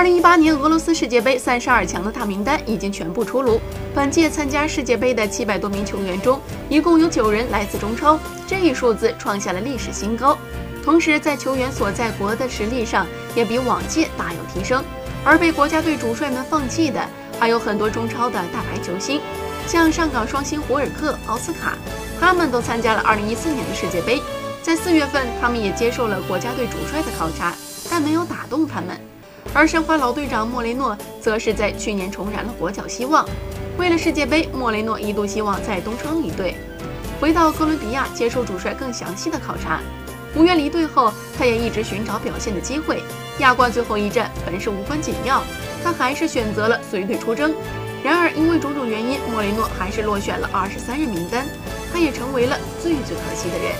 二零一八年俄罗斯世界杯三十二强的大名单已经全部出炉。本届参加世界杯的七百多名球员中，一共有九人来自中超，这一数字创下了历史新高。同时，在球员所在国的实力上也比往届大有提升。而被国家队主帅们放弃的，还有很多中超的大牌球星，像上港双星胡尔克、奥斯卡，他们都参加了二零一四年的世界杯。在四月份，他们也接受了国家队主帅的考察，但没有打动他们。而申花老队长莫雷诺则是在去年重燃了国脚希望。为了世界杯，莫雷诺一度希望在东窗离队，回到哥伦比亚接受主帅更详细的考察。五月离队后，他也一直寻找表现的机会。亚冠最后一战本是无关紧要，他还是选择了随队出征。然而因为种种原因，莫雷诺还是落选了二十三人名单，他也成为了最最可惜的人。